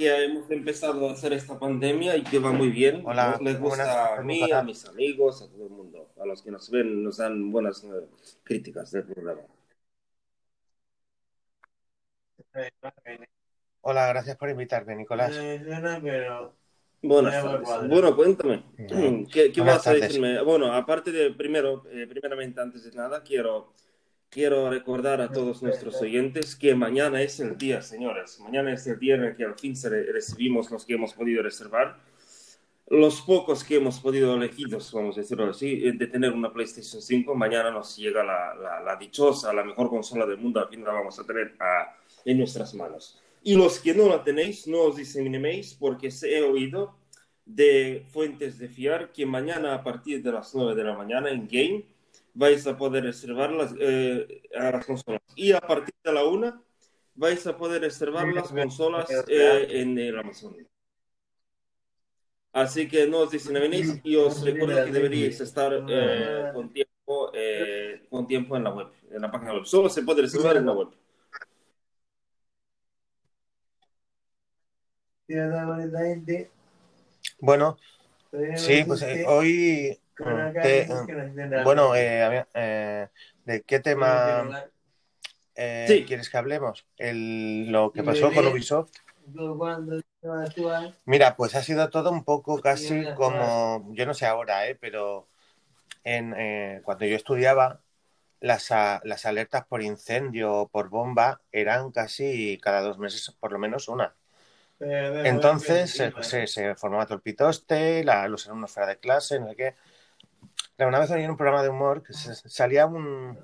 Que hemos empezado a hacer esta pandemia y que va muy bien. Hola, Les gusta buenas, a mí, a mis amigos, a todo el mundo. A los que nos ven nos dan buenas eh, críticas del programa. Hola, gracias por invitarme, Nicolás. pero Buenas tardes. Bueno, cuéntame. ¿Qué, qué vas a decirme? Bueno, aparte de primero, eh, primeramente, antes de nada, quiero, quiero recordar a todos nuestros oyentes que mañana es el día, señores. Mañana es el día en el que al fin recibimos los que hemos podido reservar. Los pocos que hemos podido elegidos, vamos a decirlo así, eh, de tener una PlayStation 5, mañana nos llega la, la, la dichosa, la mejor consola del mundo, al fin la vamos a tener a- en nuestras manos. Y los que no la tenéis, no os diseminéis porque se he oído de fuentes de fiar que mañana a partir de las 9 de la mañana en Game vais a poder reservar las, eh, a las consolas. Y a partir de la 1 vais a poder reservar las consolas eh, en el Amazon. Así que no os diseminéis y os recuerdo que deberíais estar eh, con, tiempo, eh, con tiempo en la web, en la página web. Solo se puede reservar en la web. Bueno, sí, pues eh, hoy, te- mm, bueno, eh, eh, ¿de qué tema eh, Sí. quieres que hablemos? El, lo que pasó con. Ubisoft. Mira, pues ha sido todo un poco casi como, yo no sé ahora, eh, pero en, eh, cuando yo estudiaba, las, a- las alertas por incendio o por bomba eran casi cada dos meses, por lo menos una. Entonces se, se, se formaba todo el pitoste, la- los alumnos fuera de clase, no sé qué. Claro, una vez oí en un programa de humor que se- salía un...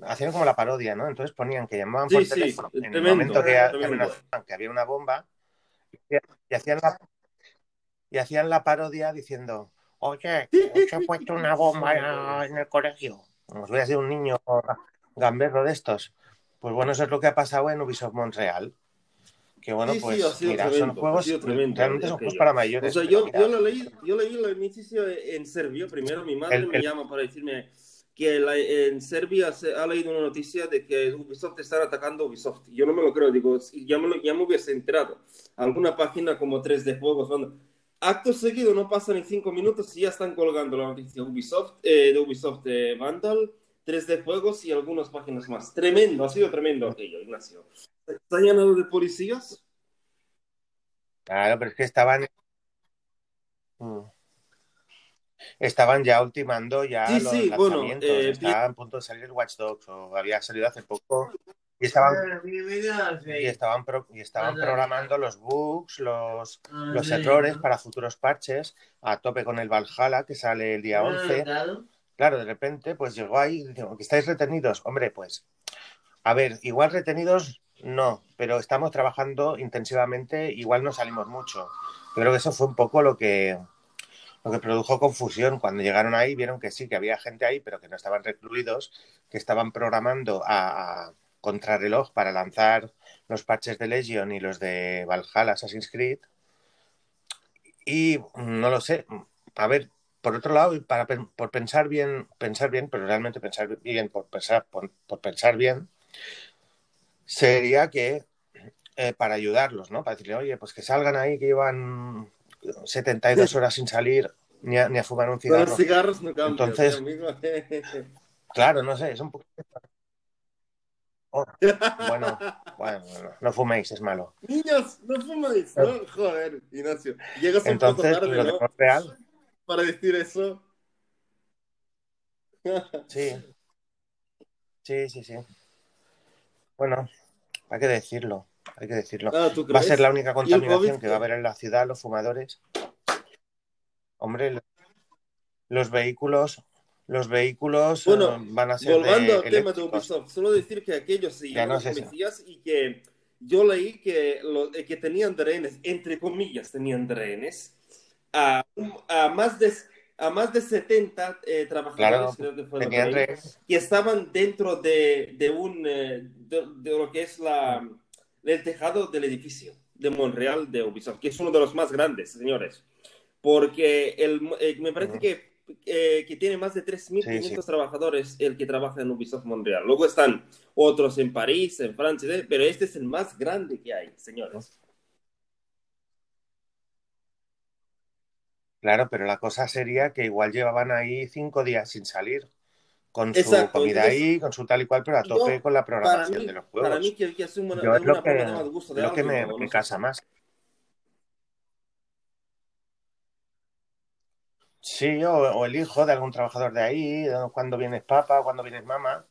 Hacían como la parodia, ¿no? Entonces ponían que llamaban por Sí, sí, teléfono en el momento que, amenazaban que había una bomba y, y hacían la, y hacían la parodia diciendo oye, se ha puesto una bomba en el colegio. Os voy a ser un niño gamberro de estos. Pues bueno, eso es lo que ha pasado en Ubisoft Montreal. Que bueno, Sí, sí, pues ha sido mira, tremendo, son ha juegos, sido tremendo realmente son juegos para O mayores. sea, pero yo, yo, lo leí, yo leí la noticia en serbio. Primero mi madre El- me el- llama para decirme que la- en Serbia se ha leído una noticia de que Ubisoft está atacando Ubisoft. Yo no me lo creo, digo, ya me, lo- ya me hubiese enterado. Alguna página como 3D Juegos, cuando acto seguido no pasan ni cinco minutos y ya están colgando la noticia Ubisoft, eh, de Ubisoft eh, Vandal, 3D Juegos y algunas páginas más. Tremendo, ha sido tremendo aquello, Ignacio. ¿Está llenado de policías? Claro, pero es que estaban. Mm. Estaban ya ultimando ya Sí, los sí, bueno, lanzamientos. eh, Estaba a punto de salir el Watch Dogs o había salido hace poco. Y estaban, y estaban, pro- y estaban programando los bugs, los, los errores para futuros parches, a tope con el Valhalla que sale el día 11. Claro, de repente, pues llegó ahí y dice, que estáis retenidos. Hombre, pues, a ver, igual retenidos no, pero estamos trabajando intensivamente, igual no salimos mucho. Creo que eso fue un poco lo que, lo que produjo confusión. Cuando llegaron ahí, vieron que sí, que había gente ahí, pero que no estaban recluidos, que estaban programando a, contrarreloj para lanzar los parches de Legion y los de Valhalla Assassin's Creed. Y no lo sé. A ver, por otro lado, para por pensar bien, pensar bien, pero realmente pensar bien, por pensar, por pensar bien, sería que eh, para ayudarlos, ¿no? Para decirle, oye, pues que salgan ahí, que llevan 72 horas sin salir ni a, ni a fumar un cigarro. los cigarros no cambian, Entonces-. Claro, no sé, es un poco. Oh, bueno, bueno, no, fuméis, es malo. Niños, no fumáis, ¿no? Joder, Ignacio. Llegas un Entonces, poco tarde, ¿no? Para decir eso. sí. Sí, sí, sí. Bueno, hay que decirlo, hay que decirlo. Ah, ¿tú Va a ser la única contaminación que va a haber en la ciudad, los fumadores. Hombre, los vehículos, los vehículos Bueno, eh, van a ser Volviendo de al tema de. Ubisoft, solo decir que aquello se Ya llama no si- policías y que yo leí que, lo, que tenían de rehenes, entre comillas, tenían de rehenes, a, a más de a más de 70 eh, trabajadores Claro, creo que, fue lo tenían que estaban dentro de, de un eh, de, de lo que es la el tejado del edificio de Montreal de Ubisoft, que es uno de los más grandes, señores, porque el, eh, me parece Ujú. que, eh, que tiene más de 3.500 Sí, sí. trabajadores el que trabaja en Ubisoft Montreal. Luego están otros en París, en Francia, pero este es el más grande que hay, señores. Claro, pero la cosa sería que igual llevaban ahí cinco días sin salir, con su comida entonces, ahí, con su tal y cual, pero a yo, tope con la programación mí, de los para mí juegos. que, que una, Yo es lo que, de más gusto de lo que me, no, me no sé. casa más. Sí, o, o el hijo de algún trabajador de ahí, cuando vienes papá, cuando vienes mamá,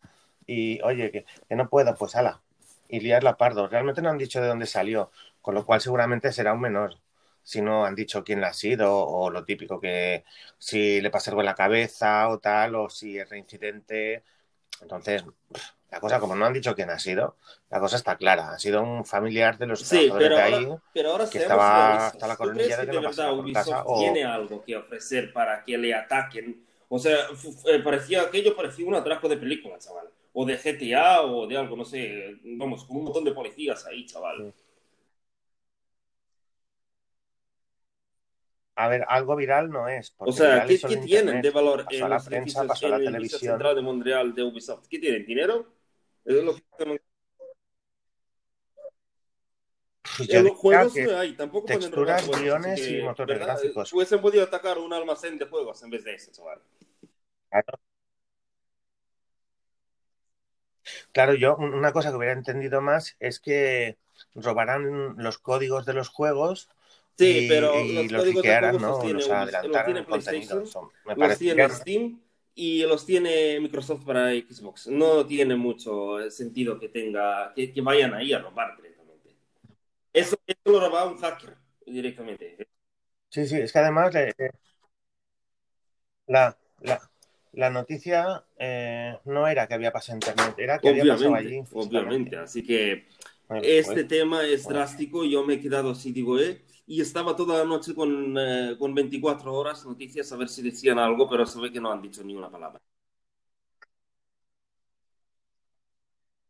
y oye, que, que no puedo, pues ala, y liarla pardo. Realmente no han dicho de dónde salió, con lo cual seguramente será un menor. Si no han dicho quién la ha sido, o lo típico que si le pasa algo en la cabeza o tal, o si es reincidente. Entonces, la cosa, como no han dicho quién ha sido, la cosa está clara. Ha sido un familiar de los Sí, pero de ahora, ahí pero ahora que estaba hasta la ¿Tú crees coronilla de que de no pasara verdad por casa Ubisoft o tiene algo que ofrecer para que le ataquen? O sea, eh, parecía aquello parecía un atraco de película, chaval. O de GTA o de algo, no sé. Vamos, con un montón de policías ahí, chaval. A ver, algo viral no es, O sea, ¿qué, qué tienen de valor Pasó en a la los prensa, pasó en la televisión. central de Montreal de Ubisoft? ¿Qué tienen? ¿Dinero? Eso es lo que- Pues En yo los diría juegos que no hay, tampoco pueden texturas, así guiones y que, motores ¿verdad? gráficos. Hubiesen podido atacar un almacén de juegos en vez de eso, chaval. Claro, Claro, yo un- una cosa que hubiera entendido más es que robaran los códigos de los juegos Sí, y, pero y los los códigos ¿no? tiene, Los Ubis- los tiene. PlayStation, me los tiene. Steam y los tiene Microsoft para Xbox. No tiene mucho sentido que tenga, que, que vayan ahí a robar directamente. Eso, eso lo robaba un hacker directamente. Sí, sí, es que además eh, la, la, la noticia eh, no era que había pasado en internet, era que había pasado allí Obviamente. Así que Bueno, este pues, tema es bueno. drástico. Yo me he quedado así, digo, ¿eh? Y estaba toda la noche con, eh, con 24 horas noticias a ver si decían algo, pero se ve que no han dicho ni una palabra.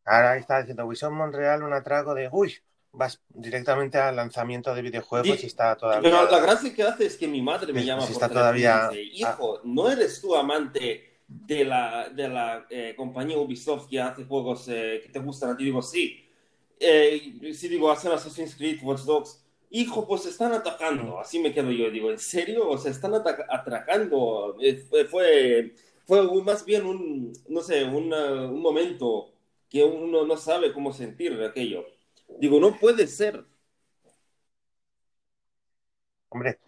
Ahora está diciendo Ubisoft Montreal un atraco de, uy, vas directamente al lanzamiento de videojuegos y está Pero la todavía... gracia que hace es que mi madre me Si llama por está todavía... y dice, hijo, ¿no eres tú amante de la, de la eh, compañía Ubisoft que hace juegos eh, que te gustan a ti? Digo, sí. Eh, sí, digo, hacen Assassin's Creed, Watch Dogs. Hijo, pues están atacando. Así me quedo yo. Digo, ¿en serio? O sea, están atracando. Eh, fue, fue, un- más bien un, no sé, una- un momento que uno no sabe cómo sentir aquello. Digo, no puede ser. Hombre,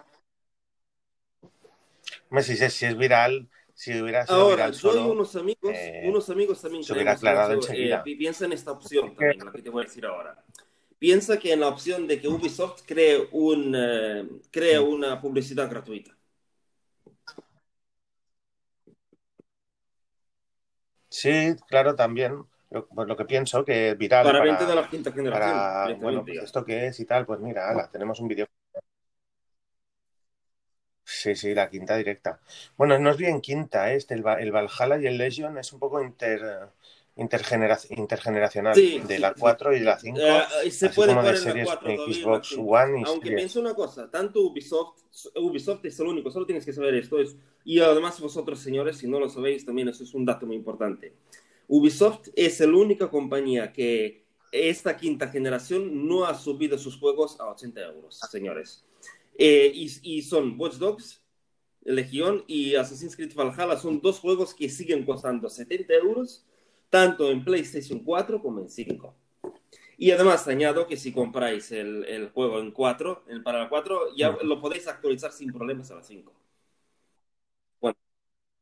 hombre, si, es- si es viral, si hubiera sido Ahora, viral yo y solo, unos amigos, eh, unos amigos también se hubiera aclarado mucho, enseguida. eh, pi- piensa en esta opción también, la que te voy a decir ahora. Piensa que en la opción de que Ubisoft cree, un, eh, cree una publicidad gratuita. Sí, claro, también. Lo, pues lo que pienso que es viral Para para, de la quinta generación, para, bueno, pues esto qué es y tal, pues mira, ala, tenemos un vídeo. Sí, sí, la quinta directa. Bueno, no es bien quinta, ¿eh? este, el, el Valhalla y el Legion es un poco inter, intergenera- intergeneracional, Sí, de la sí. 4 y la 5, Eh, se puede como de en la series 4 todavía y en la Xbox 5. One y Aunque series. pienso una cosa, tanto Ubisoft, Ubisoft es el único, solo tienes que saber esto. Es, y además vosotros, señores, si no lo sabéis, también eso es un dato muy importante. Ubisoft es la única compañía que esta quinta generación no ha subido sus juegos a 80 euros, señores. Eh, y, y son Watch Dogs, Legión y Assassin's Creed Valhalla. Son dos juegos que siguen costando 70 euros, tanto en PlayStation 4 como en 5. Y además añado que si compráis el, el juego en 4, el, para la 4, ya lo podéis actualizar sin problemas a la 5. Bueno,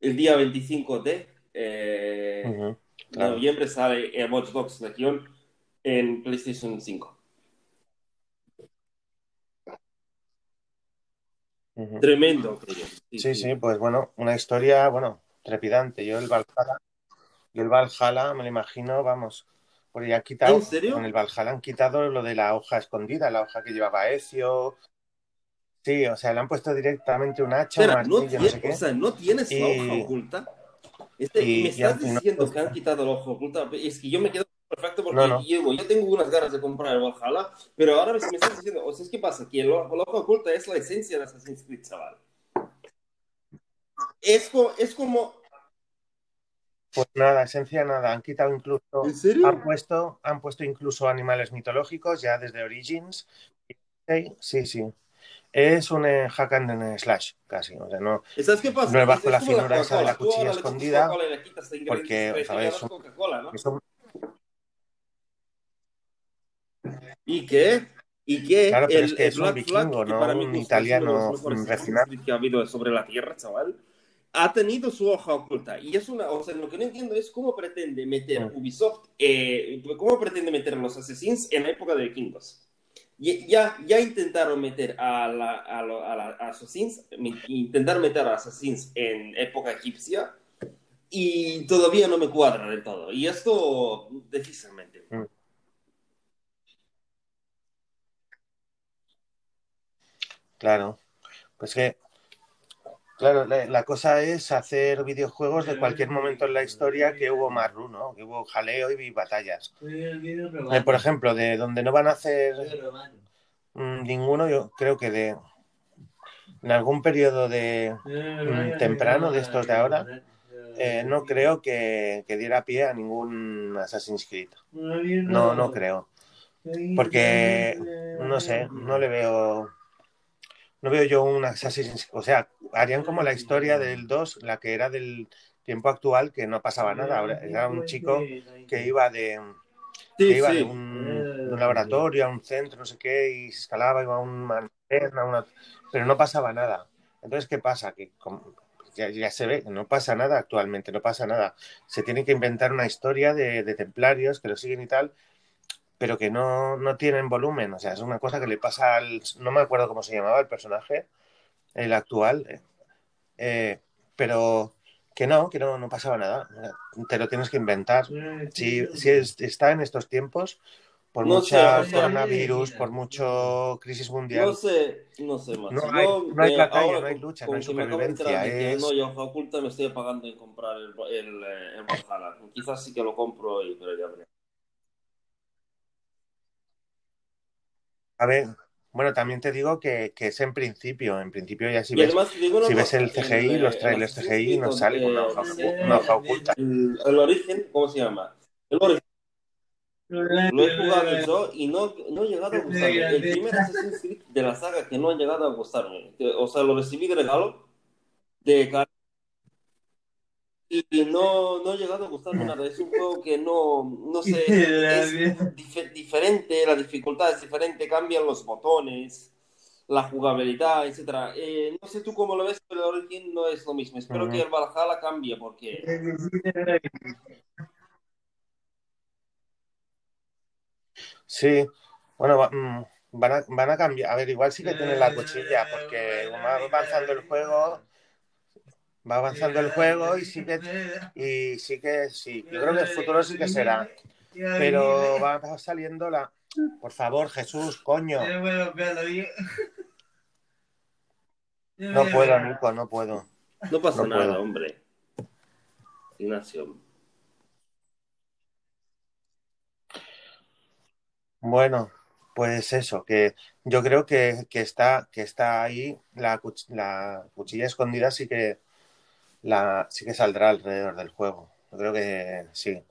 el día 25 de, eh, Ujú, de claro. noviembre sale eh, Watch Dogs Legion en PlayStation 5. Ujú. Tremendo, creo. Sí, Sí, sí, pues bueno, una historia, bueno, trepidante. Yo el Valhalla, yo el Valhalla me lo imagino, vamos, Porque ya han quitado, ¿En serio? en el Valhalla han quitado lo de la hoja escondida, la hoja que llevaba Ezio. Sí, o sea, le han puesto directamente un hacha, un Espera, no, martillo, no sé tiene, qué. o sea, ¿no tienes la Y- hoja oculta? Este, y- me y estás diciendo que han quitado la hoja oculta. Es que yo me quedo perfecto porque No, yo tengo unas ganas de comprar el Valhalla, pero ahora me me estás diciendo, o sea, ¿qué pasa? Que la, la hoja oculta es la esencia de Assassin's Creed, chaval. Es como, es como... Pues nada, esencia nada, han quitado incluso, ¿En serio? han puesto, han puesto incluso animales mitológicos ya desde Origins. Sí, sí. Es un eh, hack and slash, casi. O sea, no, ¿Sabes qué pasa? No es bajo Es la finura esa de la cuchilla coges escondida, porque, ¿sabes? ¿no? ¿Y qué? ¿Y qué? Claro, pero el, es que es un Black Flag, vikingo, que no para mí un italiano, refinado. Que ha habido sobre la Tierra, chaval, ha tenido su hoja oculta. Y es una, o sea, lo que no entiendo es cómo pretende meter Mm. Ubisoft, eh, cómo pretende meter a los Assassins en la época de vikingos. Ya, ya intentaron meter a, la, a, a la- a Assassins, intentaron meter a Assassins en época egipcia y todavía no me cuadra del todo. Y esto difícilmente. Claro, pues que, claro, la, la cosa es hacer videojuegos de cualquier momento en la historia que hubo marru, ¿no? Que hubo jaleo y batallas. Eh, por ejemplo, de donde no van a hacer mm, ninguno, yo creo que de en algún periodo de mm, temprano de estos de ahora, eh, no creo que, que diera pie a ningún Assassin's Creed. No, no creo. Porque, no sé, no le veo. No veo yo un Assassin's O sea, harían como la historia del 2, la que era del tiempo actual, que no pasaba nada. Ahora, Era un chico que iba de, Sí, que iba sí. de, un, de un laboratorio a un centro, no sé qué, y se escalaba, iba a una almacén, a una... pero no pasaba nada. Entonces, ¿qué pasa? Que como- ya, ya se ve, no pasa nada actualmente, no pasa nada. Se tiene que inventar una historia de, de templarios que lo siguen y tal, pero que no, no tienen volumen. O sea, es una cosa que le pasa al... No me acuerdo cómo se llamaba el personaje, el actual, eh, eh, pero que no, que no, no pasaba nada. Te lo tienes que inventar. Si, si es- está en estos tiempos, por No mucha sé, o sea, coronavirus, por mucho crisis mundial, No sé, no sé, macho. No hay- Yo, no hay batalla, ahora no hay lucha, no hay supervivencia, es- no hay hoja oculta, me estoy pagando en comprar el, el, el Valhalla. Quizás sí que lo compro hoy, pero ya veré. A ver, bueno, también te digo que, que es en principio, en principio ya si ves, además digo si ves el CGI, eh, los el trailers CGI, no sale una eh, hoja, una hoja oculta. El, el origen, ¿cómo se llama? El origen. Lo he jugado yo y no, no he llegado a gustarme. El primer Assassin's Creed de la saga que no ha llegado a gustarme. O sea, lo recibí de regalo de no, no ha llegado a gustarme nada. Es un juego que no, no sé, es dif- diferente, la dificultad es diferente, cambian los botones, la jugabilidad, etcétera. Eh, no sé tú cómo lo ves, pero el Origin no es lo mismo. Espero Ujú. que el Valhalla cambie porque Sí, bueno, va- mm, van a, van a cambiar, a ver, igual sí que tienen la cuchilla, porque va avanzando el juego, va avanzando el juego y sí que, y sí que, sí, yo creo que el futuro sí que será, pero va saliendo la... Por favor, Jesús, coño, no puedo, Nico, no puedo. no pasa No nada, puedo. hombre. Ignacio. Bueno, pues eso, que yo creo que, que está, que está ahí la cuchilla escondida sí que la, sí que saldrá alrededor del juego. Yo creo que sí.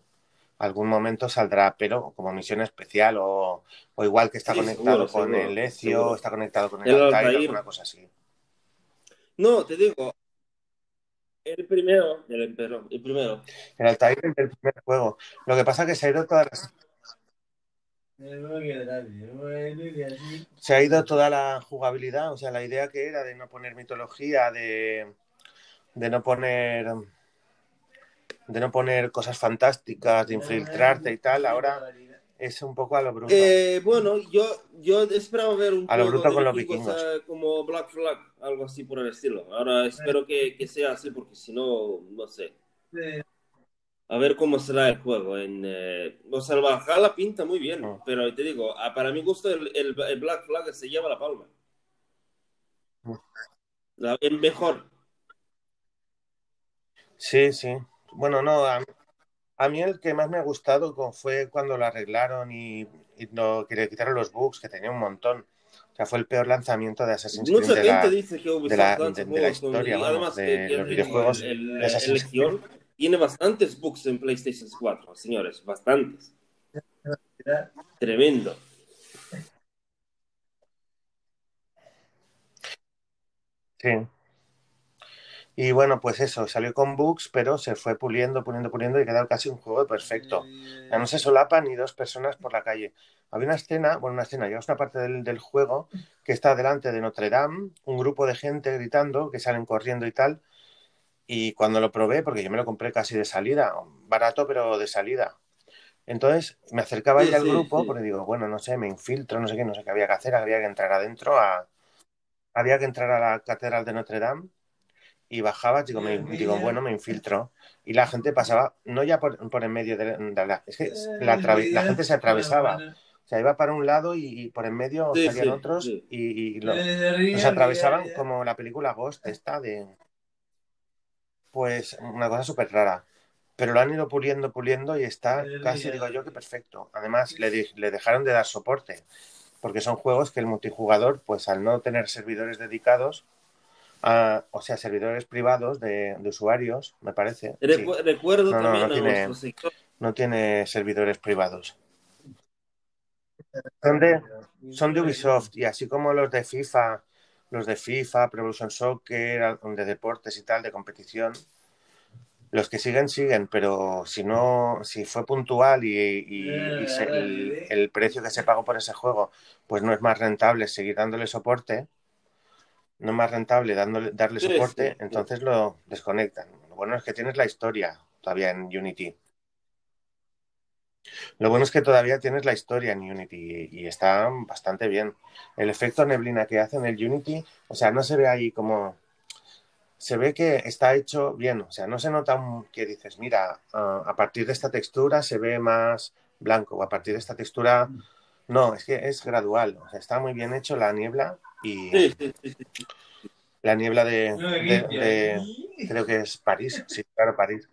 Algún momento saldrá, pero como misión especial o, o igual que está Sí, conectado seguro, con seguro, el seguro. está conectado con el, El Altair, alguna cosa así. No, te digo. El primero, el emperador, el primero. El Altair es del primer juego. Lo que pasa es que se ha ido todas las- se ha ido toda la jugabilidad, o sea, la idea que era de no poner mitología, de, de no poner de no poner cosas fantásticas, de infiltrarte y tal, ahora es un poco a lo bruto. Eh, bueno, yo, yo esperaba ver un A lo bruto con los vikingos, eh, como Black Flag, algo así por el estilo. Ahora espero que, que sea así, porque si no, no sé. a ver cómo será el juego. En, eh, o sea, el Valhalla pinta muy bien, Mm. pero te digo, ah, para mi gusto el, el- el Black Flag se lleva la palma. La- el mejor. Sí, sí. Bueno, no, a, a mí el que más me ha gustado fue cuando lo arreglaron y, y que le quitaron los bugs, que tenía un montón. O sea, fue el peor lanzamiento de Assassin's Creed Mucha de gente la, dice que de la- de- de la historia, y además de que los el- videojuegos el, de Assassin's el tiene bastantes bugs en PlayStation 4, señores, bastantes. Tremendo. Sí. Y bueno, pues eso, salió con bugs, pero se fue puliendo, puliendo, puliendo y quedó casi un juego perfecto. Ya no se solapan ni dos personas por la calle. Había una escena, bueno, una escena, llegas a una parte del, del juego que está delante de Notre Dame, un grupo de gente gritando, que salen corriendo y tal. Y cuando lo probé, porque yo me lo compré casi de salida, barato, pero de salida. Entonces me acercaba Sí, ahí al sí, grupo, sí. porque digo, bueno, no sé, me infiltro, no sé qué, no sé qué había que hacer, había que entrar adentro a. Había que entrar a la catedral de Notre Dame y bajaba, digo, me- digo, bueno, me infiltro. Y la gente pasaba, no ya por, por en medio de, de la. Es que la, gente se atravesaba. O sea, iba para un lado y, y por en medio Sí, salían sí, otros sí. y, y lo- los atravesaban como la película Ghost esta de... Pues una cosa súper rara. Pero lo han ido puliendo, puliendo y está casi, digo yo, que perfecto. Además, le, le dejaron de dar soporte. Porque son juegos que el multijugador, pues al no tener servidores dedicados, a- o sea, servidores privados de, de usuarios, me parece. sí, Recuerdo No, también no tiene- no tiene servidores privados. Son de, son de Ubisoft y así como los de FIFA, los de FIFA, Pro Evolution Soccer, de deportes y tal, de competición, los que siguen, siguen, pero si no, si fue puntual y, y- y se- y el precio que se pagó por ese juego, pues no es más rentable seguir dándole soporte, no es más rentable dándole, darle Sí, soporte, sí, sí. entonces lo desconectan. Lo bueno es que tienes la historia todavía en Unity. Lo bueno es que todavía tienes la historia en Unity y, y está bastante bien. El efecto neblina que hace en el Unity, o sea, no se ve ahí como... Se ve que está hecho bien, o sea, no se nota un- que dices, mira, ah, a partir de esta textura se ve más blanco, o a partir de esta textura... No, es que es gradual, o sea, está muy bien hecho la niebla y Sí, sí, sí, sí. la niebla de, de- de- creo que es París, sí, claro, París.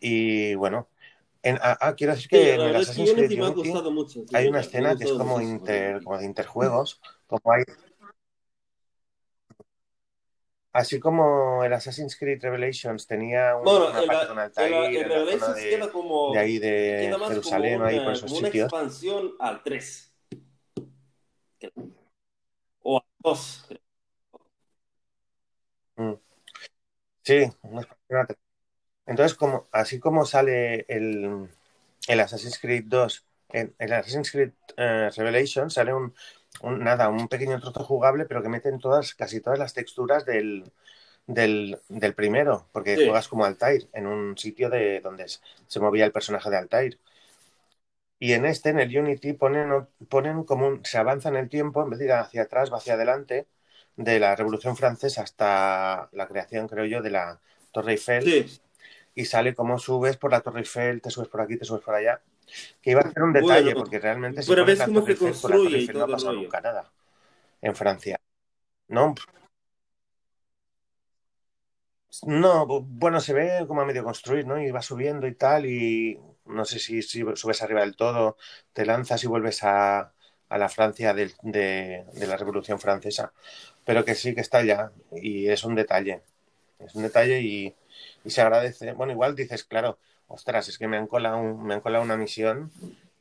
Y bueno, en, ah, ah, quiero decir que en el Assassin's Creed Unity mucho. hay una escena que es como, inter, como de interjuegos, como hay, así como el Assassin's Creed Revelations tenía un- Bueno, una en, parte con Altair, la zona Revelations de, queda como, de ahí de Jerusalén, como ahí una, por esos como una sitios. expansión al 3. O al 2. creo. Mm. Sí, entonces como, así como sale el, el Assassin's Creed 2, en el Assassin's Creed eh, Revelation sale un, un- nada, un pequeño trozo jugable, pero que meten todas, casi todas las texturas del, del, del primero, porque Sí. juegas como Altair, en un sitio de donde se se movía el personaje de Altair. Y en este, en el Unity, ponen, ponen como un, se avanza en el tiempo, en vez de ir hacia atrás, va hacia adelante, de la Revolución Francesa hasta la creación, creo yo, de la Torre Eiffel Sí, y sale como subes por la Torre Eiffel, te subes por aquí, te subes por allá. Que iba a ser un detalle, Bueno, porque realmente si pero pones ves la cómo Torre se Eiffel, por la Torre construye y Eiffel no ha pasado rollo. nunca nada en Francia. No, no, bu- bueno, se ve como a medio construir, ¿no? Y va subiendo y tal, y no sé si, subes arriba del todo, te lanzas y vuelves a, a la Francia de, la Revolución Francesa, pero que sí que está allá, y es un detalle, es un detalle y, se agradece. Bueno, igual dices, claro, ostras, es que me han colado, me han colado una misión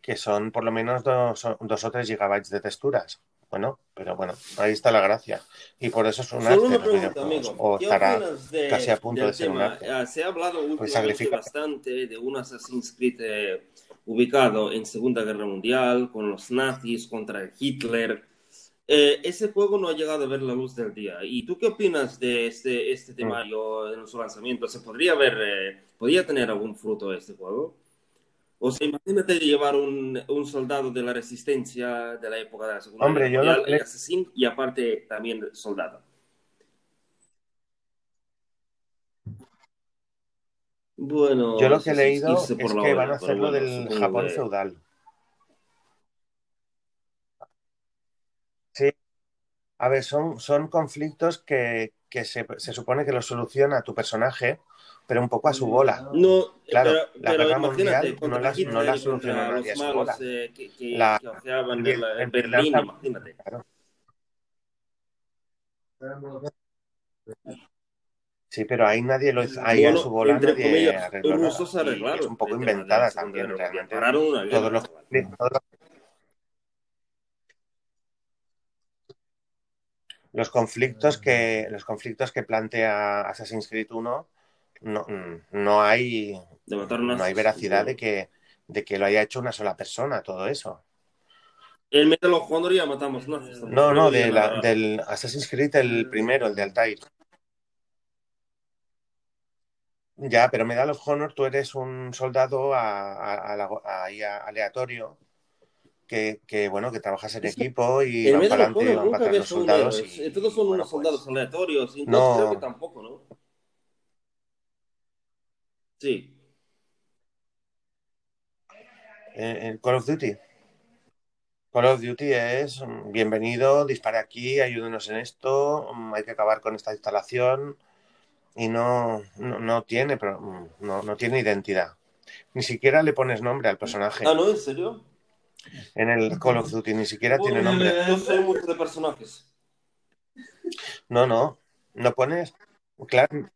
que son por lo menos dos, dos o tres gigabytes de texturas. Bueno, pero bueno, ahí está la gracia. Y por eso es un arte Solo pregunta, amigo. O ¿Qué estará de, casi a punto de ser un arte. Ah, se ha hablado últimamente sacrifica- bastante de un Assassin's Creed eh, ubicado en Segunda Guerra Mundial, con los nazis contra Hitler. Eh, ese juego no ha llegado a ver la luz del día. ¿Y tú qué opinas de este, Mm. este temario en su lanzamiento? ¿Se podría ver, eh, podría tener algún fruto este juego? O sea, imagínate llevar un, un soldado de la resistencia de la época de la Segunda Hombre, Guerra Mundial, asesino, y aparte también soldado. Bueno, Yo lo que he leído es que hora, van a hacerlo bueno, del Japón feudal. Sí, a ver, son, son conflictos que, que se, se supone que los soluciona tu personaje, pero un poco a su bola. No, Claro, pero, la pero guerra mundial no la- no la contra nadie a los su malos bola. eh, que, que, La- que en, la- en en Berlín, Finlandia- imagínate. Claro. Sí, pero ahí nadie lo hizo, ahí a Bueno, su bola entre nadie comillas, arregló nada. Y es un poco inventada también, realmente. Todos los, todos los- los conflictos que los conflictos que plantea Assassin's Creed 1 no, no hay no hay veracidad de que de que lo haya hecho una sola persona todo eso. El Medal of Honor ya matamos No, no, diría de la- del Assassin's Creed el primero, el de Altair. Ya, pero Medal of Honor, tú eres un soldado a- a- aleatorio que, que, bueno, que trabajas en equipo y van para adelante, van para atrás los soldados y, Eh, Todos son bueno, unos pues, soldados aleatorios. Y No. creo que tampoco, ¿no? Sí. eh, el Call of Duty. Call of Duty es mm, bienvenido, dispara aquí, ayúdenos en esto, mm, hay que acabar con esta instalación y no, no, no tiene, pero, mm, no, no tiene identidad. Ni siquiera le pones nombre al personaje. Ah, ¿no? ¿En serio? En el Call of Duty ni siquiera tiene nombre. Yo soy mucho de personajes. No, no, no pones. Claro.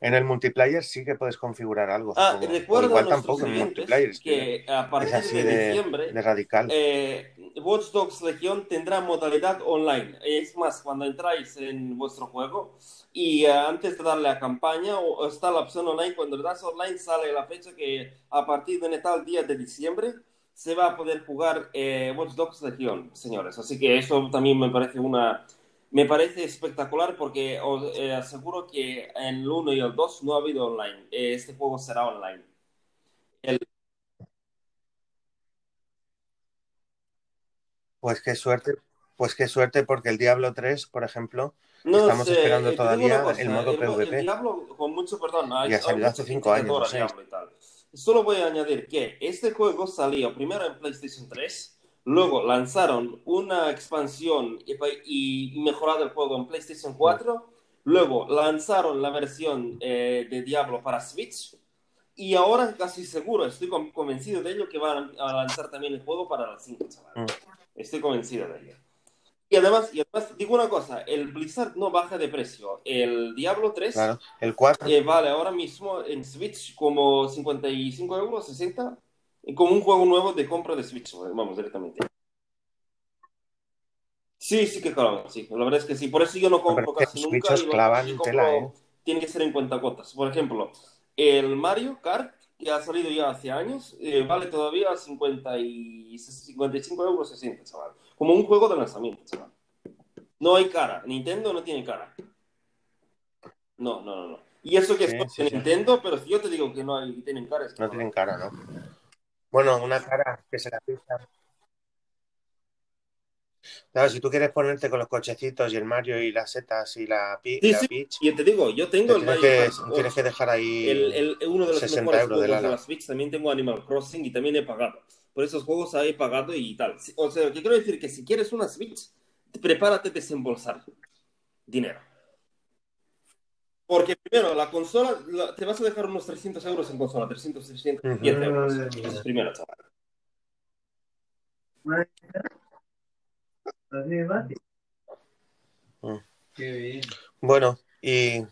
En el multiplayer sí que puedes configurar algo. Ah, supongo. O recuerda a igual tampoco en oyentes multiplayer. es que que a es partir así de, de, diciembre de radical. eh, Watch Dogs Legion tendrá modalidad online. Es más, cuando entráis en vuestro juego y eh, antes de darle a campaña o está la opción online, cuando le das online sale la fecha que a partir de tal día de diciembre se va a poder jugar eh, Watch Dogs Legion, señores. Así que eso también me parece una... Me parece espectacular porque os eh, aseguro que en el 1 y el 2 no ha habido online. Eh, Este juego será online. El, Pues qué suerte. Pues qué suerte porque el Diablo 3, por ejemplo, No Estamos sé, esperando eh, todavía cosa, el modo el, PvP. el Diablo, con mucho perdón, hay, Y ha salido hace mucha cinco gente que años, adora o seis. Diablo y tal. Solo voy a añadir que este juego salió primero en PlayStation 3, luego lanzaron una expansión y, y mejorado el juego en PlayStation 4, luego lanzaron la versión eh, de Diablo para Switch y ahora casi seguro, estoy con- convencido de ello, que van a lanzar también el juego para la 5, chaval. Mm. Estoy convencido de ello. Y además, y además, digo una cosa, el Blizzard no baja de precio. El Diablo 3 Claro. El 4. eh, vale ahora mismo en Switch como 55 euros, 60, y como un juego nuevo de compra de Switch, vamos, directamente. Sí, sí que claro, sí, la verdad es que sí. Por eso yo no compro Pero casi nunca. Y clavan que sí compro tela, ¿eh? Tiene que ser en cuentagotas. Por ejemplo, el Mario Kart, que ha salido ya hace años, eh, vale todavía 50 y 55 euros 60, chaval. Como un juego de lanzamiento, chaval. No hay cara. Nintendo no tiene cara. No, no, no. no. Y eso que Sí, es sí, sí. Nintendo, pero si yo te digo que no hay, tienen cara, es que No tienen cara, ¿no? Bueno, una cara que se la pisa. Claro, si tú quieres ponerte con los cochecitos y el Mario y las setas y la, pi- Sí, y la sí. Peach, Y te digo, yo te tengo el tienes, Mario que, tienes 8. que dejar ahí el, el- uno de los 60 mejores euros de juegos de la Switch. También tengo Animal Crossing y también he pagado. Por esos juegos he pagado y tal. O sea, que quiero decir que si quieres una Switch, prepárate a desembolsar dinero. Porque primero, la consola, la- te vas a dejar unos 300 euros en consola, 300, 310 Ujú. euros. Eso es primero, chaval. Qué bien. Bueno, y,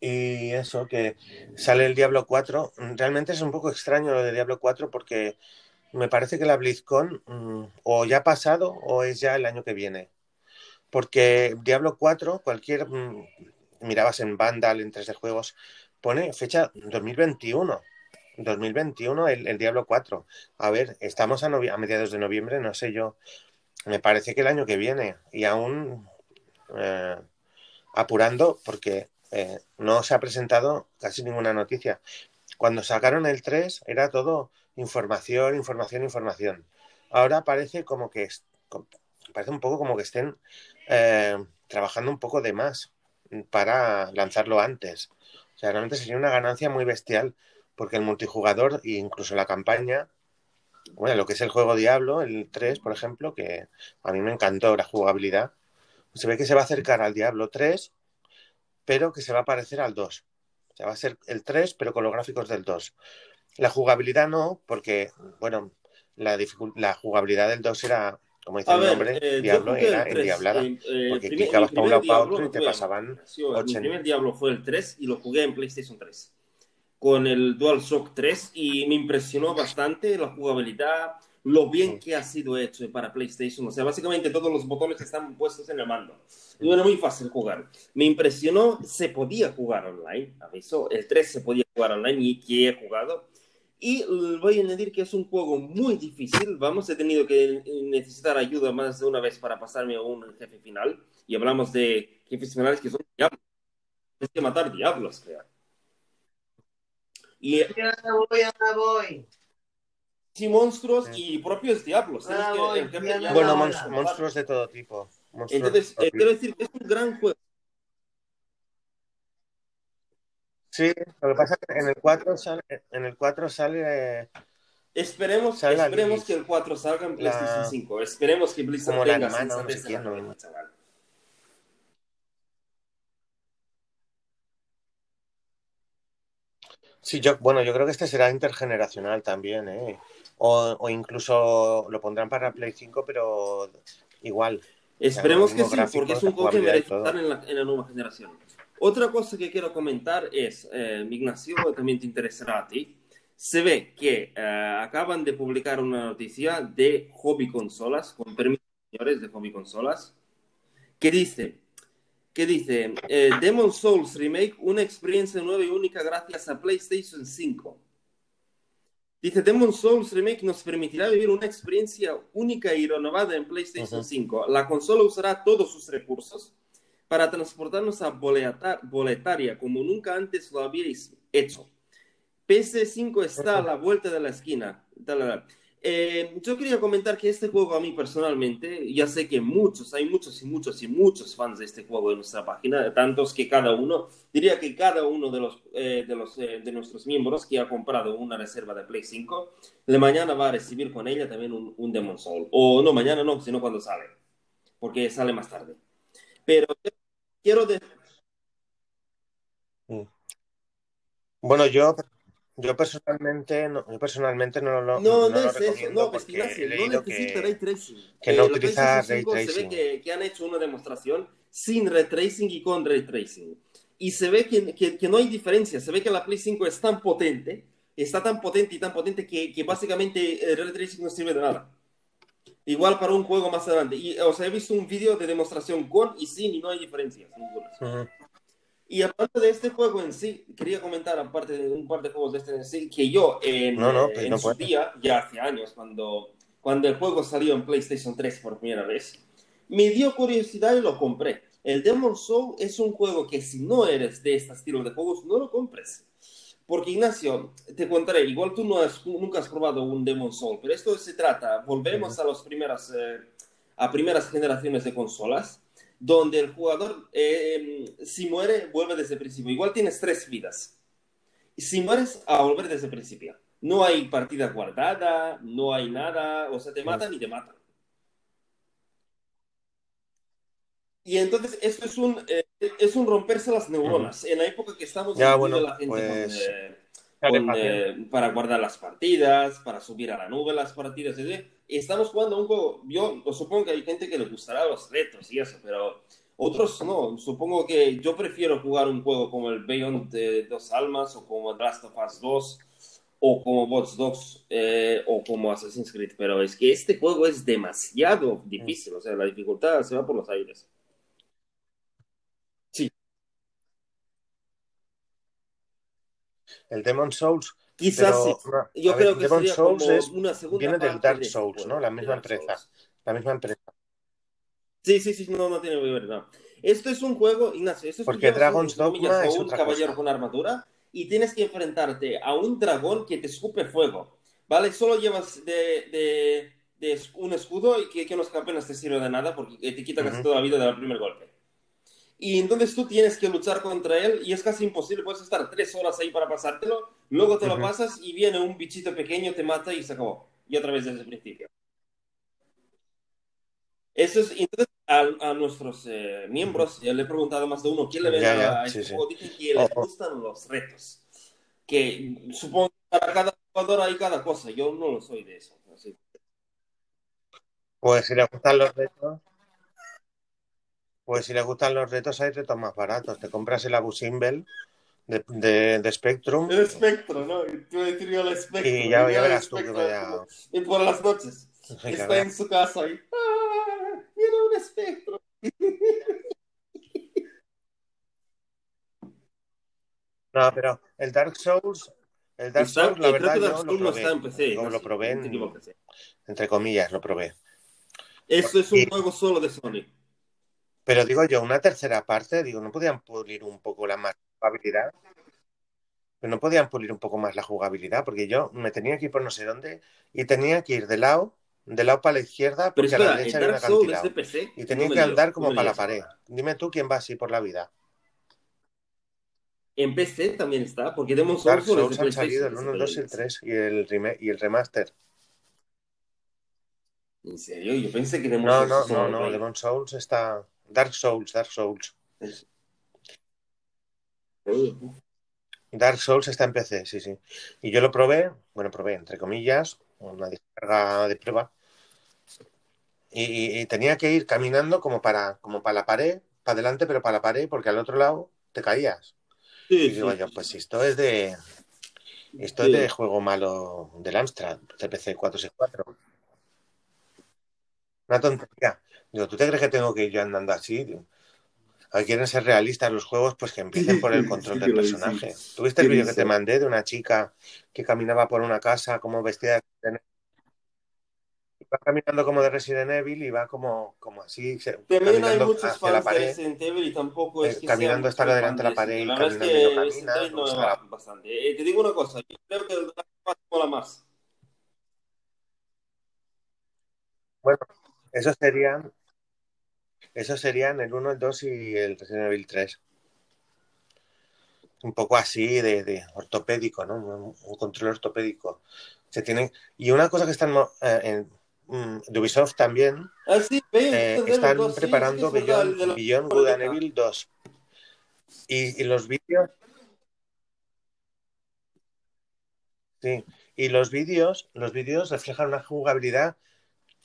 y eso, que sale el Diablo 4. Realmente es un poco extraño lo de Diablo 4 porque me parece que la BlizzCon mm, o ya ha pasado o es ya el año que viene. Porque Diablo 4, cualquier... mm, mirabas en Vandal, en 3D Juegos, pone fecha 2021. 2021 el, Diablo 4. A ver, estamos a mediados de noviembre, no sé yo. Me parece que el año que viene. Y aún eh, apurando porque eh, no se ha presentado casi ninguna noticia. Cuando sacaron el 3 era todo información, información, información. Ahora parece como que parece un poco como que estén eh, trabajando un poco de más para lanzarlo antes. sea, realmente sería una ganancia muy bestial, porque el multijugador e incluso la campaña, bueno, lo que es el juego Diablo, el 3, por ejemplo, que a mí me encantó la jugabilidad, se ve que se va a acercar al Diablo 3, pero que se va a parecer al 2. O sea, va a ser el 3, pero con los gráficos del 2. La jugabilidad no, porque, bueno, la, la jugabilidad del 2 era, como dice A el ver, nombre, eh, Diablo, el era 3, endiablada. eh, eh, porque primer- clicabas para un lado para otro y te pasaban sí, 80. primer Diablo fue el 3 y lo jugué en PlayStation 3 con el DualShock 3 y me impresionó bastante la jugabilidad, lo bien que ha sido hecho para PlayStation. O sea, básicamente todos los botones están puestos en el mando. Y era muy fácil jugar. Me impresionó, se podía jugar online, aviso. El 3 se podía jugar online y que he jugado. Y voy a añadir que es un juego muy difícil. Vamos, he tenido que necesitar ayuda más de una vez para pasarme a un jefe final. Y hablamos de jefes finales que son diablos. Es que matar diablos, creo. Y Ya voy, ya voy. sí, monstruos y propios diablos. Tienes Ah, que- voy, ya Bueno, no, monstru- no. monstruos de todo tipo. Monstruos Entonces, eh, quiero decir que es un gran juego. Sí, lo que pasa es que en el 4 sale, en el 4 sale Esperemos, Sale esperemos que el 4 salga en PlayStation La- 5. Esperemos que Blizzard Como la hermana, no. Sí, yo, bueno, yo creo que este será intergeneracional también, ¿eh? O, o incluso lo pondrán para Play 5, pero igual. Esperemos que sí, porque es un juego que merece estar en la, en la nueva generación. Otra cosa que quiero comentar es, eh, Ignacio, también te interesará a ti. Se ve que eh, acaban de publicar una noticia de Hobby Consolas, con permiso, señores, de Hobby Consolas, que dice, que dice, eh, Demon Souls Remake, una experiencia nueva y única gracias a PlayStation 5. Dice, Demon Souls Remake nos permitirá vivir una experiencia única y renovada en PlayStation Ujú. 5. La consola usará todos sus recursos para transportarnos a boleta- boletaria como nunca antes lo habíais hecho. PS5 está a la vuelta de la esquina. Eh, yo quería comentar que este juego a mí personalmente, ya sé que muchos, hay muchos y muchos y muchos fans de este juego en nuestra página, tantos que cada uno, diría que cada uno de los, eh, de, los eh, de nuestros miembros que ha comprado una reserva de Play 5, de mañana va a recibir con ella también un, un Demon Soul. O no, mañana no, sino cuando sale, porque sale más tarde. Pero quiero de- Bueno, yo, yo personalmente no, yo personalmente no lo, No, no no, es eso, no, pues he no necesita que, ray tracing. que no Eh, la utiliza ray 5 Se ve tracing. que, que han hecho una demostración sin ray tracing y con ray tracing. Y se ve que, que, que no hay diferencia, se ve que la Play 5 es tan potente, está tan potente y tan potente que, que básicamente el ray tracing no sirve de nada. Igual para un juego más adelante. Y, o sea, he visto un vídeo de demostración con y sin y no hay diferencias ninguna. Ujú. Y aparte de este juego en sí, quería comentar, aparte de un par de juegos de este en sí, que yo en, No, no, eh, pues en no su puedes. día, ya hace años, cuando, cuando el juego salió en PlayStation 3 por primera vez, me dio curiosidad y lo compré. El Demon Soul es un juego que si no eres de este estilo de juegos, no lo compres. Porque Ignacio, te contaré, igual tú no has, nunca has probado un Demon Soul, pero esto se trata, volvemos a, las primeras, eh, a primeras generaciones de consolas, donde el jugador, eh, si muere, vuelve desde el principio. Igual tienes tres vidas. Y si mueres, a volver desde el principio. No hay partida guardada, no hay nada, o sea, te matan y te matan. Y entonces esto es un, eh, es un romperse las neuronas. En la época que estamos Ya, bueno, la gente pues, con, eh, con, eh, para guardar las partidas, para subir a la nube las partidas. Y estamos jugando un juego. Yo supongo que hay gente que le gustará los retos y eso, pero otros no. Supongo que yo prefiero jugar un juego como el Beyond de Dos Almas o como The Last of Us 2 o como Watch Dogs eh, o como Assassin's Creed. Pero es que este juego es demasiado difícil. O sea, la dificultad se va por los aires. Sí, El Demon Souls, quizás pero sí. Yo ver, creo que Demon sería Souls como es, una segunda viene del Dark de Souls, ¿no? La misma empresa, Souls. la misma empresa. Sí, sí, sí, no, no tiene que ver, no. Esto es un juego, Ignacio, esto es Porque Dragon's Dogma es un caballero cosa. con armadura y tienes que enfrentarte a un dragón que te escupe fuego, ¿vale? Solo llevas de, de, de un escudo y que, que no apenas te sirve de nada porque te quita casi toda la vida del primer golpe. Y entonces tú tienes que luchar contra él y es casi imposible, puedes estar tres horas ahí para pasártelo, luego te lo pasas y viene un bichito pequeño, te mata y se acabó. Y otra vez desde el principio. Eso es, entonces a, a nuestros eh, miembros, ya le he preguntado a más de uno, ¿quién le Ya, a, este sí, sí. juego? Dicen que les Oh, oh. gustan los retos. Que supongo que para cada jugador hay cada cosa, yo no lo soy de eso. así. Pues si le gustan los retos, pues si le gustan los retos, hay retos más baratos. Te compras el Abu Simbel de, de, de Spectrum El espectro, ¿no? Te voy a decir yo el espectro. y ya, ya verás tú que vaya. Y por las noches. que Está en su casa y. ¡Ah! Tiene un espectro. No, pero el Dark Souls, el Dark Souls, la verdad, yo Dark lo Souls no probé. está en PC. Yo no lo sé, probé no en-. Entre comillas, lo probé. Esto es un Y- juego solo de Sony. Pero digo yo, una tercera parte, digo, ¿no podían pulir un poco la más jugabilidad? Pero no podían pulir un poco más la jugabilidad, porque yo me tenía que ir por no sé dónde y tenía que ir de lado, de lado para la izquierda, porque a la derecha había un acantilado. PC. Y tenía no que andar como para la pared. Dime tú quién va así por la vida. En PC también está, porque Demon Souls Dark Souls han salido el PlayStation. 1, el 2 y el 3 y el, reme- y el remaster. ¿En serio? Yo pensé que Demon No, Souls no, no, no. Demon Souls está... Dark Souls, Dark Souls. Dark Souls está en PC, sí, sí. Y yo lo probé, bueno, probé, entre comillas, una descarga de prueba. Y, y- y tenía que ir caminando como para, como para la pared, para adelante, pero para la pared, porque al otro lado te caías. Sí, Y digo sí, yo, pues esto es de. Esto Sí. es de juego malo del Amstrad, CPC 464. Una tontería. Digo, ¿tú te crees que tengo que ir yo andando así? Digo, quieren ser realistas los juegos, pues que empiecen por el control Sí, del que personaje. ¿Tuviste el ¿Qué vídeo que te mandé de una chica que caminaba por una casa como vestida de Iba caminando como de Resident Evil y va como, como así, se- También hay caminando muchos hacia la fans de pared. Resident Evil y tampoco es eh, que caminando hasta delante de la pared y La verdad es caminando y no que camina, no va bastante. Eh, te digo una cosa, yo creo que el of Us mola más. Bueno, esos serían, esos serían el 1, el 2 y el Resident Evil 3. Un poco así de, de ortopédico, ¿no? Un, un control ortopédico. Se tienen, y una cosa que están eh, en mm, de Ubisoft también, Ah, sí, eh, están 2, sí, preparando sí, el Beyond, de la- Beyond Good and Evil 2. Y, y los vídeos, sí, y los vídeos, los vídeos reflejan una jugabilidad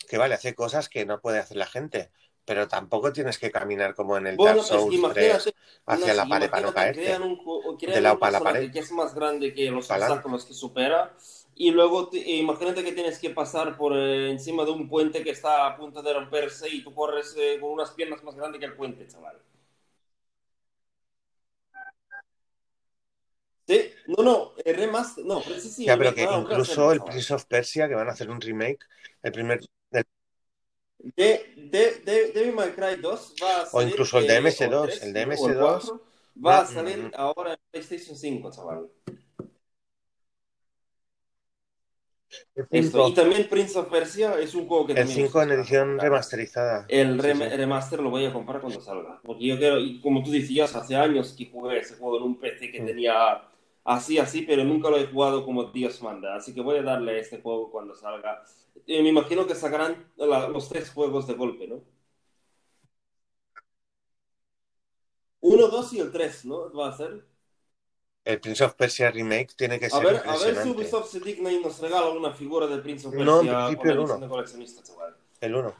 que vale, hace cosas que no puede hacer la gente, pero tampoco tienes que caminar como en el Bueno, Dark es que Souls 3 imagínate, hacia la pared para no caerte. un, De lado para la pared. que es más grande que los obstáculos que supera y luego te- e imagínate que tienes que pasar por eh, encima de un puente que está a punto de romperse y tú corres eh, con unas piernas más grandes que el puente, chaval. Sí, no, no, el remaster, no, pero sí, sí, Ya, pero que no, incluso el. Prince of Persia, que van a hacer un remake, el primer, De, de, de, Devil May Cry 2 va a o salir, incluso el de eh, MS2, o tres, el de ¿no? o MS2, 4, va a no, salir mm, ahora en PlayStation 5, chaval. Esto. Y 5, también Prince of Persia es un juego que el también 5 en edición remasterizada. El Sí, rem- sí. remaster lo voy a comprar cuando salga. Porque yo quiero, y como tú decías, hace años que jugué ese juego en un PC que Mm. tenía así, así, pero nunca lo he jugado como Dios manda. Así que voy a darle a este juego cuando salga. Eh, me imagino que sacarán la- los tres juegos de golpe, ¿no? Uno, dos y el tres, ¿no? Va a ser. El Prince of Persia remake tiene que A ser ver, a ver si. Ubisoft se digna y nos regala una figura de Prince of Persia No, en principio la el uno. de coleccionista, chaval. El 1.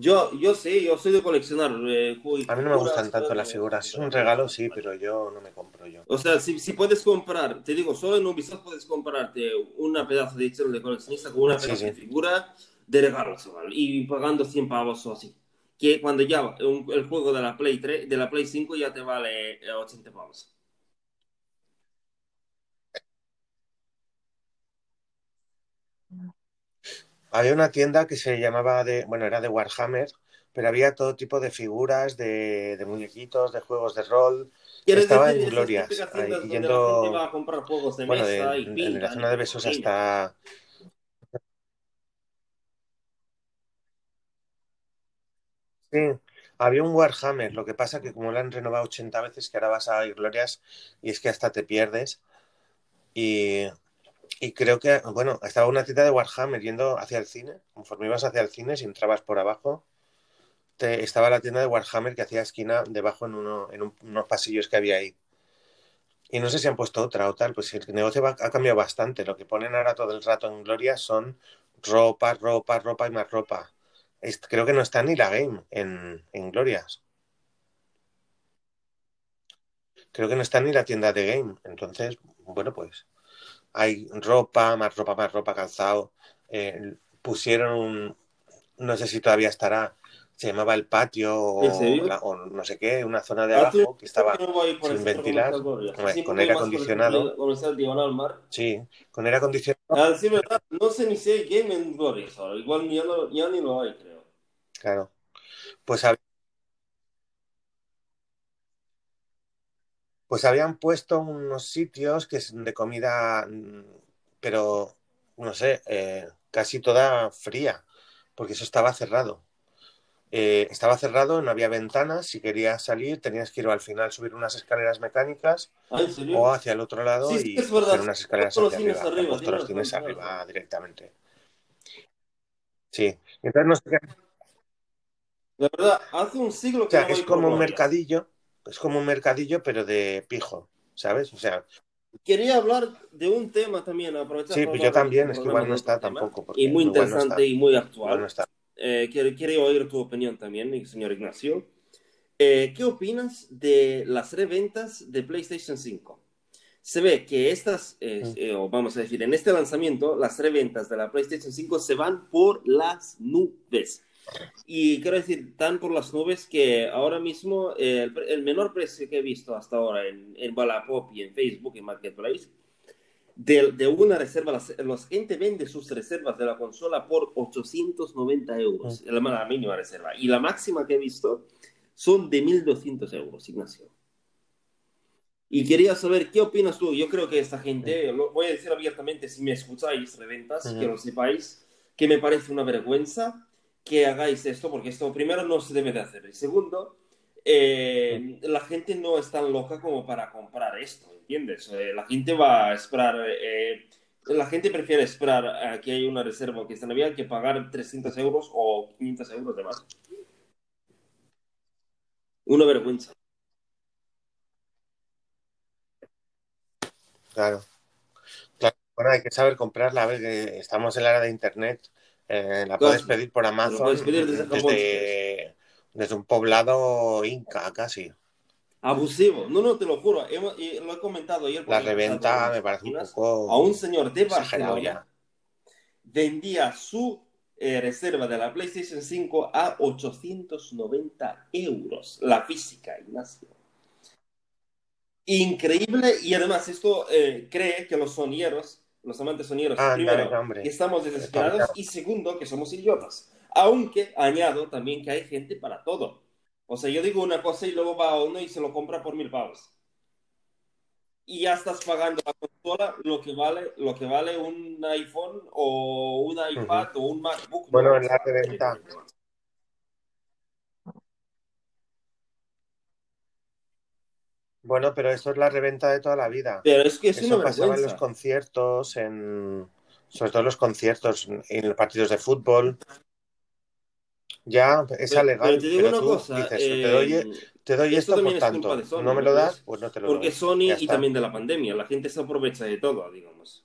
Yo, yo sí, yo soy de coleccionar eh, A mí no me figuras, gustan tanto pero- las figuras. Es un regalo, sí, pero yo no me compro yo. O sea, si, si puedes comprar, te digo, solo en Ubisoft puedes comprarte una pedazo de edición de coleccionista con una Sí, pedazo sí. de figura de regalo, chaval, y pagando 100 pavos o así. Que cuando ya un- el juego de la Play 3, de la Play 5 ya te vale eh, 80 pavos. Había una tienda que se llamaba de, bueno, era de Warhammer, pero había todo tipo de figuras, de, de muñequitos, de juegos de rol. ¿Quieres Estaba decir en Glorias, ahí, yendo- la gente va a comprar juegos de Bueno, de- en la zona de Besos hasta... Sí, había un Warhammer, lo que pasa que como lo han renovado 80 veces, que ahora vas a Glorias y es que hasta te pierdes. Y, y creo que, bueno, estaba una tienda de Warhammer yendo hacia el cine, conforme ibas hacia el cine, si entrabas por abajo, estaba la tienda de Warhammer que hacía esquina debajo en, uno, en un- unos pasillos que había ahí. Y no sé si han puesto otra o tal, pues el negocio ha cambiado bastante. Lo que ponen ahora todo el rato en Gloria son ropa, ropa, ropa y más ropa. Creo que no está ni la game en, en Glorias. Creo que no está ni la tienda de game. Entonces, bueno, pues hay ropa, más ropa, más ropa, calzado. Eh, pusieron un, no sé si todavía estará, se llamaba el patio ¿En o, serio? la- o no sé qué, una zona de Hace abajo que estaba sin ventilar, comercial con aire acondicionado. comercial al mar. Sí, con aire acondicionado, A decir verdad, no sé ni si hay game en Glorias ahora. Igual ya, no, ya ni lo hay, creo. claro. Pues, hab- pues habían puesto unos sitios que son de comida, pero no sé, eh, casi toda fría, porque eso estaba cerrado. Eh, estaba cerrado, no había ventanas, si querías salir tenías que ir al final subir unas escaleras mecánicas Ah, o hacia el otro lado Sí, y es coger unas escaleras hacia arriba. los tienes tienes arriba directamente. Sí, entonces no sé qué. De verdad, hace un siglo O que sea, no voy es como un mercadillo, es como un mercadillo, pero de pijo, ¿sabes? O sea, Quería hablar de un tema también, aprovechar sí, pues yo también, este es que igual no está tema, tampoco, porque Y muy igual no interesante está, y muy actual. no está. Eh, quiero, quiero oír tu opinión también, señor Ignacio. Eh, ¿Qué opinas de las reventas de PlayStation 5? Se ve que estas, eh, Mm. eh, o vamos a decir, en este lanzamiento, las reventas de la PlayStation 5 se van por las nubes. Y quiero decir, tan por las nubes que ahora mismo eh, el, el menor precio que he visto hasta ahora en, en Wallapop y en Facebook, en Marketplace, de, de una reserva, las- los gente vende sus reservas de la consola por 890 euros, la, la mínima reserva. Y la máxima que he visto son de 1.200 euros, Ignacio. Y quería saber qué opinas tú. Yo creo que esta gente, lo voy a decir abiertamente, si me escucháis reventas, que lo sepáis, que me parece una vergüenza que hagáis esto, porque esto primero no se debe de hacer. Y segundo, eh, la gente no es tan loca como para comprar esto, ¿entiendes? Eh, la gente va a esperar, eh, la gente prefiere esperar a que haya una reserva que está en Navidad que pagar 300 euros o 500 euros de más. Una vergüenza. Claro. Claro, bueno, hay que saber comprarla. A ver, que estamos en la era de internet. Eh, la puedes pedir por Amazon puedes pedir desde un poblado inca casi. Abusivo. No, no, te lo juro. Lo he comentado ayer. La reventa en me parece un poco A un señor de Barcelona ya. vendía su eh, reserva de la PlayStation 5 a 890 euros. La física, Ignacio. Increíble. Y además esto eh, cree que los sonieros, los amantes sonieros, Anda, primero, que estamos desesperados y segundo, que somos idiotas. Aunque añado también que hay gente para todo. O sea, yo digo una cosa y luego va a uno y se lo compra por mil pavos. Y ya estás pagando la consola lo que vale, lo que vale un iPhone o un iPad o un MacBook. Bueno, No, en la reventa. Bueno, pero eso es la reventa de toda la vida. Pero es que es Eso una pasaba en los conciertos, en, sobre todo en los conciertos, en los partidos de fútbol. Ya es Pero- legal, pero te digo pero una cosa, dices, eh, te doy, te doy esto por es tanto. Sony, no me ¿no lo das, pues no te lo porque doy. Sony y también de la pandemia, la gente se aprovecha de todo, digamos.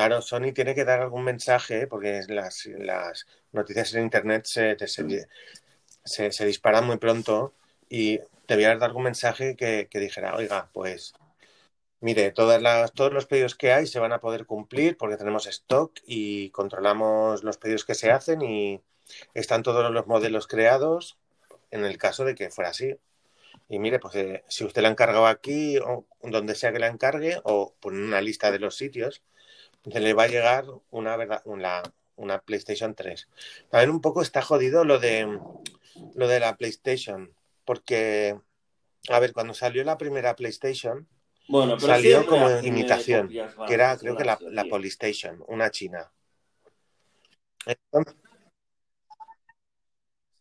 Claro, Sony tiene que dar algún mensaje, porque las, las noticias en Internet se, te- se, se- se disparan muy pronto y debía dar algún mensaje que, que dijera, oiga, pues mire, todas las, todos los pedidos que hay se van a poder cumplir porque tenemos stock y controlamos los pedidos que se hacen y están todos los modelos creados en el caso de que fuera así. Y mire, pues eh, si usted la ha encargado aquí o donde sea que la encargue o por una lista de los sitios, se le va a llegar una, verdad, una, una PlayStation 3. También un poco está jodido lo de, lo de la PlayStation, porque, a ver, cuando salió la primera PlayStation, Bueno, pero Salió como imitación, copias que era creo que la, la. Polystation, una china. Entonces,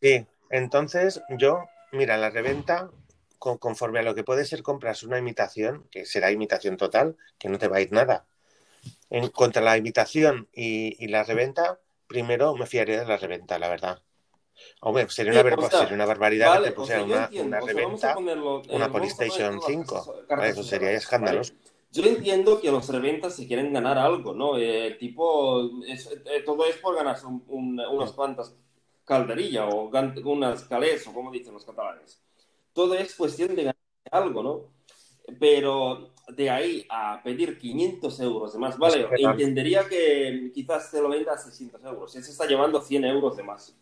sí, entonces yo, mira, la reventa, con- conforme a lo que puede ser comprarse una imitación, que será imitación total, que no te va a ir nada. En contra la imitación y, y la reventa, primero me fiaría de la reventa, la verdad. Hombre, sería una, o sea, sería una barbaridad Vale, que te o sea, pusieran una, una o sea, vamos a reventa, ponerlo, eh, una las 5. cosas- cartas Eso sería ¿vale? escandaloso. Yo entiendo que los reventas se quieren ganar algo, ¿no? Eh, tipo, es- eh, todo es por ganarse un- un- unas cuantas calderillas o unas calés, o como dicen los catalanes. Todo es cuestión de ganar algo, ¿no? Pero de ahí a pedir 500 euros de más, vale, Es que entendería que quizás te lo venda a 600 euros. Ese está llevando 100 euros de más.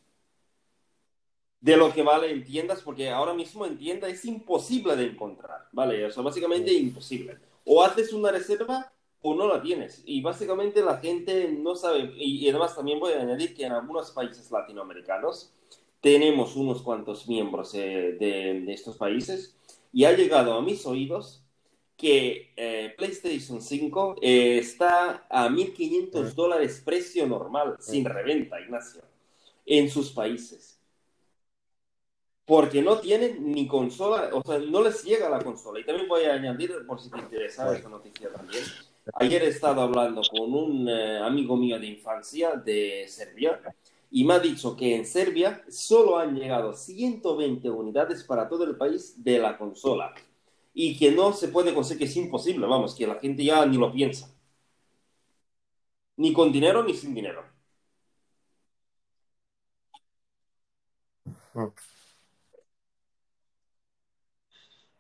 De lo que vale en tiendas, porque ahora mismo en tienda es imposible de encontrar, ¿vale? O sea, básicamente imposible. O haces una reserva o no la tienes. Y básicamente la gente no sabe. Y, y además también voy a añadir que en algunos países latinoamericanos tenemos unos cuantos miembros eh, de, de estos países y ha llegado a mis oídos que eh, PlayStation 5 eh, está a 1.500 dólares precio normal, sin reventa, Ignacio, en sus países. Porque no tienen ni consola, o sea, no les llega la consola. Y también voy a añadir, por si te interesa esta noticia también. Ayer he estado hablando con un eh, amigo mío de infancia de Serbia y me ha dicho que en Serbia solo han llegado 120 unidades para todo el país de la consola y que no se puede conseguir, que es imposible, vamos, que la gente ya ni lo piensa. Ni con dinero ni sin dinero.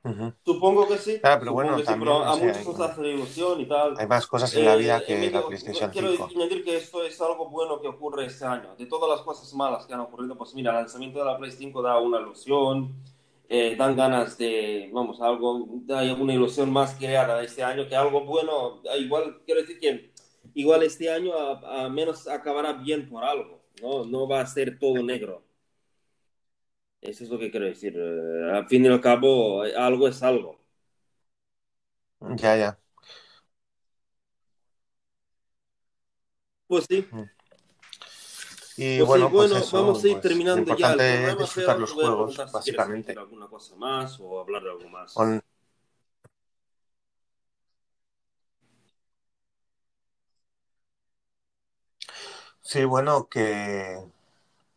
Ujú. Supongo que sí. Ah, pero bueno, sí, también, pero a sé, muchos nos hace ilusión y tal. Hay más cosas en la vida Eh, que Emilio, la PlayStation quiero 5. añadir que esto es algo bueno que ocurre este año. De todas las cosas malas que han ocurrido, pues mira, el lanzamiento de la Play 5 da una ilusión, eh, dan ganas de, vamos, algo, hay una ilusión más creada este año que algo bueno. eh, Igual, quiero decir que igual este año a, a menos acabará bien por algo, ¿no? No va a ser todo negro. Eso es lo que quiero decir. Eh, al fin y al cabo, eh, algo es algo. Ya, ya. Pues sí. Y Pues bueno, sí, pues bueno, eso, vamos a ir pues, terminando lo ya programa, disfrutar los juegos, si básicamente. añadir alguna cosa más o hablar de algo más. Con- Sí, bueno, que,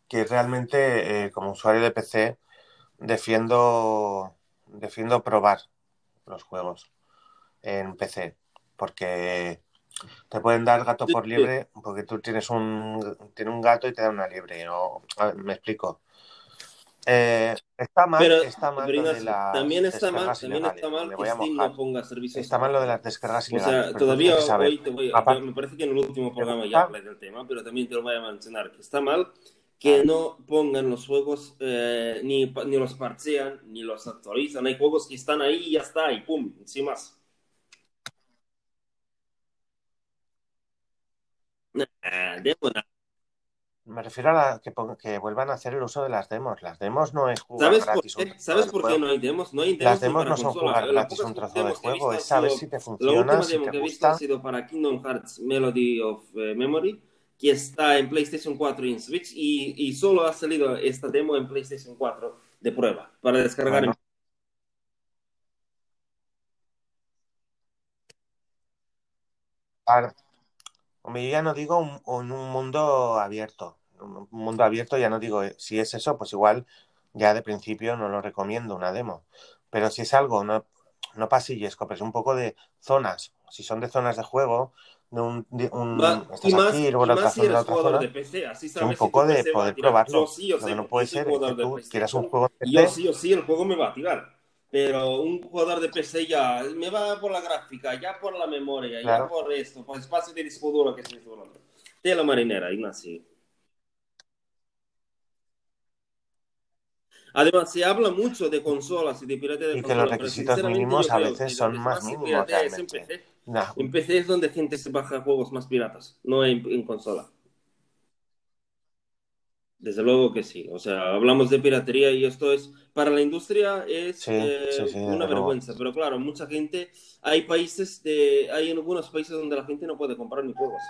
que realmente eh, como usuario de PC defiendo, defiendo probar los juegos en PC, porque te pueden dar gato por liebre, porque tú tienes un, tienes un gato y te da una liebre, o, a ver, me explico. Eh, está mal, Pero, está mal pero lo de las también está mal, también está mal que a Steam no ponga servicios Está mal lo de las descargas O ilegales, sea, pero tú todavía hoy te voy, Aparte, me parece que en el último ¿te programa ya hablé del tema, pero también te lo voy a mencionar, que está mal que no pongan los juegos, eh, ni, ni los parchean, ni los actualizan. Hay juegos que están ahí y ya está, y pum, sin más. Nada. Me refiero a la- que, que vuelvan a hacer el uso de las demos. Las demos no es jugar ¿Sabes por gratis un qué? ¿Sabes por qué no hay demos? No hay Las demos ni demos no son consola. jugar Las gratis un trozo visto juego, es saber si te La última funciona, si demo te que he visto ha sido para Kingdom Hearts Melody of eh, Memory, que está en PlayStation 4 y en Switch, y, y solo ha salido esta demo en PlayStation 4 de prueba, para descargar Bueno, en... Hombre, yo ya no digo un, un- un mundo abierto. Un un mundo abierto ya no digo, eh, si es eso, pues igual ya de principio no lo recomiendo una demo. Pero si es algo, no, no pasillesco, pero es un poco de zonas. Si son de zonas de juego, de un, de un- y estás más, aquí, luego la otra más si zona, la otra jugador zona. de PC, así Sí, un sabes si poco de PC poder tirar. Yo probarlo. sí, yo Lo sé, que no puede yo ser es que tú quieras un juego de y yo PC, sí o sí el juego me va a tirar. Pero un jugador de PC ya me va por la gráfica, ya por la memoria, ya por esto, por espacio de disco duro que se dice por otro. Tela marinera, Ignacio. Además, se habla mucho de consolas y de piratería de Y que los requisitos mínimos a veces son más mínimos es en. PC. Nah, En PC es donde gente se baja juegos más piratas, no en, en consola. Desde luego que sí. O sea, hablamos de piratería y esto es, para la industria es Sí, eh, sí, sí, una vergüenza. Pero claro, mucha gente, hay países de, hay en algunos países donde la gente no puede comprar ni juegos.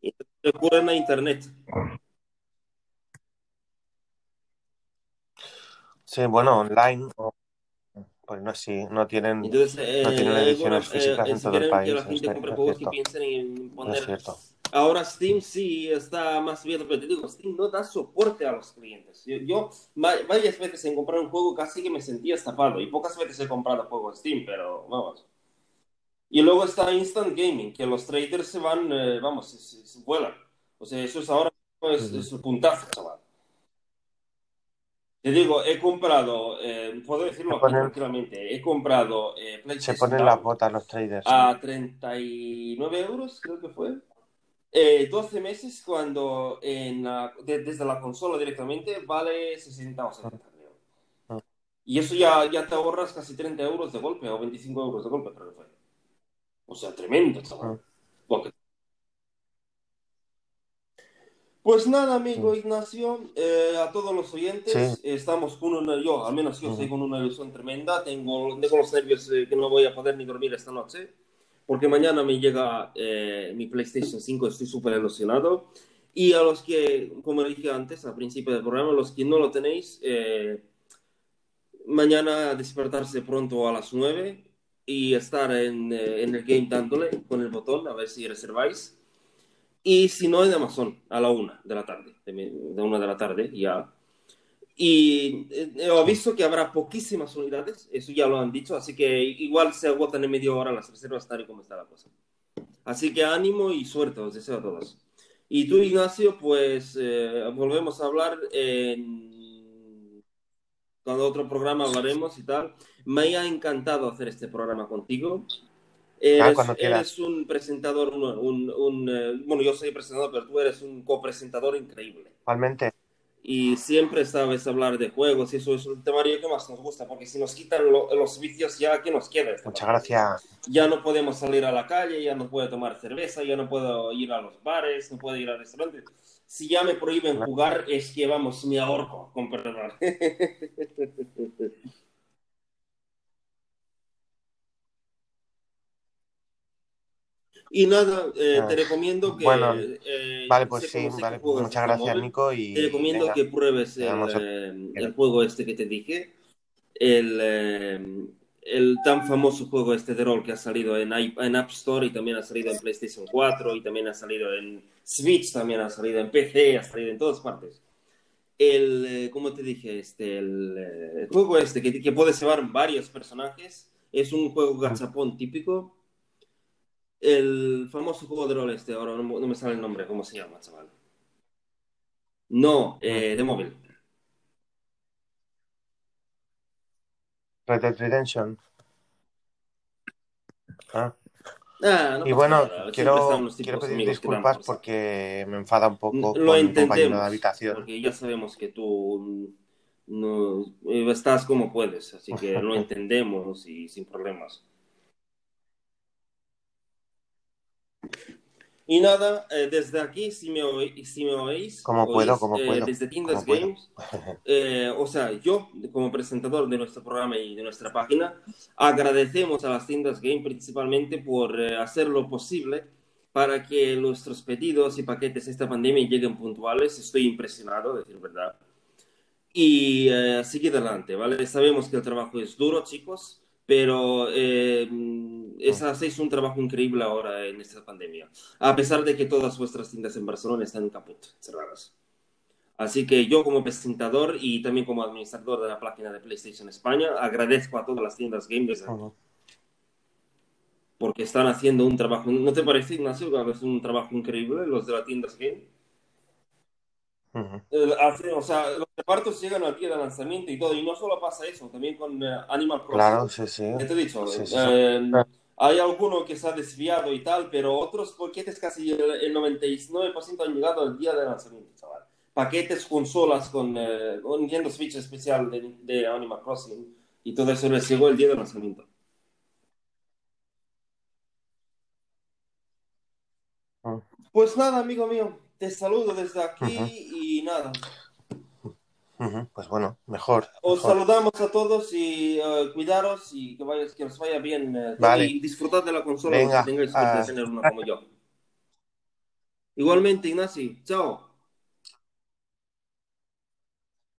Y recurren a internet. Sí, bueno, online, pues no, sí, no tienen, Entonces, eh, no tienen hay ediciones algunos, físicas eh, en todo el país. que la eso gente está- compre es juegos, que cierto, piensen en es poner cierto. Ahora Steam sí está más abierto, pero te digo, Steam no da soporte a los clientes. Yo, yo va- varias veces en comprar un juego casi que me sentía estafado y pocas veces he comprado juegos Steam, pero vamos. Y luego está Instant Gaming, que los traders se van, eh, vamos, se, se- se vuelan. O sea, eso es ahora es, Ujú. es un puntazo, chaval. Te digo, he comprado, eh, puedo decirlo aquí ponen- tranquilamente, he comprado eh, Se ponen las botas los traders. a 39 euros, creo que fue. Eh, 12 meses cuando en la- de- desde la consola directamente vale 60 o 70 creo. Ah. Y eso ya, ya te ahorras casi 30 euros de golpe o 25 euros de golpe, creo que fue. O sea, tremendo, chaval. Ah. Pues nada, amigo. Ignacio, eh, a todos los oyentes, Sí. estamos con una, yo, al menos yo estoy con una ilusión tremenda, tengo, tengo los nervios eh, que no voy a poder ni dormir esta noche, porque mañana me llega eh, mi PlayStation 5, estoy súper ilusionado, y a los que, como dije antes, al principio del programa, los que no lo tenéis, eh, mañana despertarse pronto a las 9 y estar en, eh, en el game dándole con el botón, a ver si reserváis. Y si no, en Amazon, a la una de la tarde, de, de una de la tarde, ya. Y eh, he aviso que habrá poquísimas unidades, eso ya lo han dicho, así que igual se agotan en media hora las reservas tal y como está la cosa. Así que ánimo y suerte, os deseo a todos. Y tú, Ignacio, pues eh, volvemos a hablar en... Cuando otro programa hablaremos y tal. Me ha encantado hacer este programa contigo. Eres, Ah, cuando quieras. eres un presentador, un, un- un, eh, bueno, yo soy presentador, pero tú eres un copresentador increíble. Igualmente, Y siempre sabes hablar de juegos y eso es el temario que más nos gusta, porque si nos quitan lo- los vicios ya, ¿qué nos queda? muchas gracias. Ya no podemos salir a la calle, ya no puedo tomar cerveza, ya no puedo ir a los bares, no puedo ir al restaurante. Si ya me prohíben jugar, es que, vamos, me ahorco, con perdón. Y nada, eh, Ah, te recomiendo que... bueno, eh, Vale, pues sí, vale. Muchas gracias, móvil. Nico. Te Y recomiendo venga, que pruebes el, eh, el juego este que te dije, el, eh, el tan famoso juego este de rol que ha salido en, en App Store y también ha salido en PlayStation 4 y también ha salido en Switch, también ha salido en PC, ha salido en todas partes. El, eh, como te dije, este, el, el juego este que, que puedes llevar varios personajes, es un juego gachapón típico. El famoso juego de rol este, ahora no, no me sale el nombre, ¿cómo se llama, chaval? No, eh, de móvil. Red Dead Redemption. Ah. Ah, no Y bueno, nada, quiero, quiero pedir disculpas porque me enfada un poco Lo con compañero de entendemos, habitación. porque ya sabemos que tú no estás como puedes, así que lo entendemos y sin problemas. Y nada, eh, desde aquí, si me, si me oís, Como puedo, como eh, puedo, desde Tindas. Games, eh, o sea, yo como presentador de nuestro programa y de nuestra página, agradecemos a las tiendas Game principalmente por eh, hacer lo posible para que nuestros pedidos y paquetes esta pandemia lleguen puntuales. Estoy impresionado, decir verdad. Y eh, seguir adelante, ¿vale? Sabemos que el trabajo es duro, chicos, pero eh, es, hacéis un trabajo increíble ahora en esta pandemia, a pesar de que todas vuestras tiendas en Barcelona están caput, cerradas. Así que yo como presentador y también como administrador de la página de PlayStation España agradezco a todas las tiendas Game porque están haciendo un trabajo, ¿no te parece Ignacio que hacen un trabajo increíble los de las tiendas Game? Ujú. Eh, hace- o sea, los repartos llegan al día de lanzamiento y todo, y no solo pasa eso, también con eh, Animal Crossing. Claro, sí, sí. ¿Qué te he dicho? Sí, sí, Eh, hay alguno que se ha desviado y tal, pero otros paquetes casi el, el 99% han llegado al día de lanzamiento, chaval. Paquetes, consolas con, eh, con Nintendo Switch especial de, de Animal Crossing y todo eso les llegó el día de lanzamiento. Mm. Pues nada, amigo mío, te saludo desde aquí y nada. Pues bueno, mejor. Os saludamos a todos y uh, cuidaros y que, vayas, que os vaya bien. Uh, vale. Y disfrutad de la consola, Venga, que tengáis suerte de tener una como yo. Igualmente, Ignacio. Chao.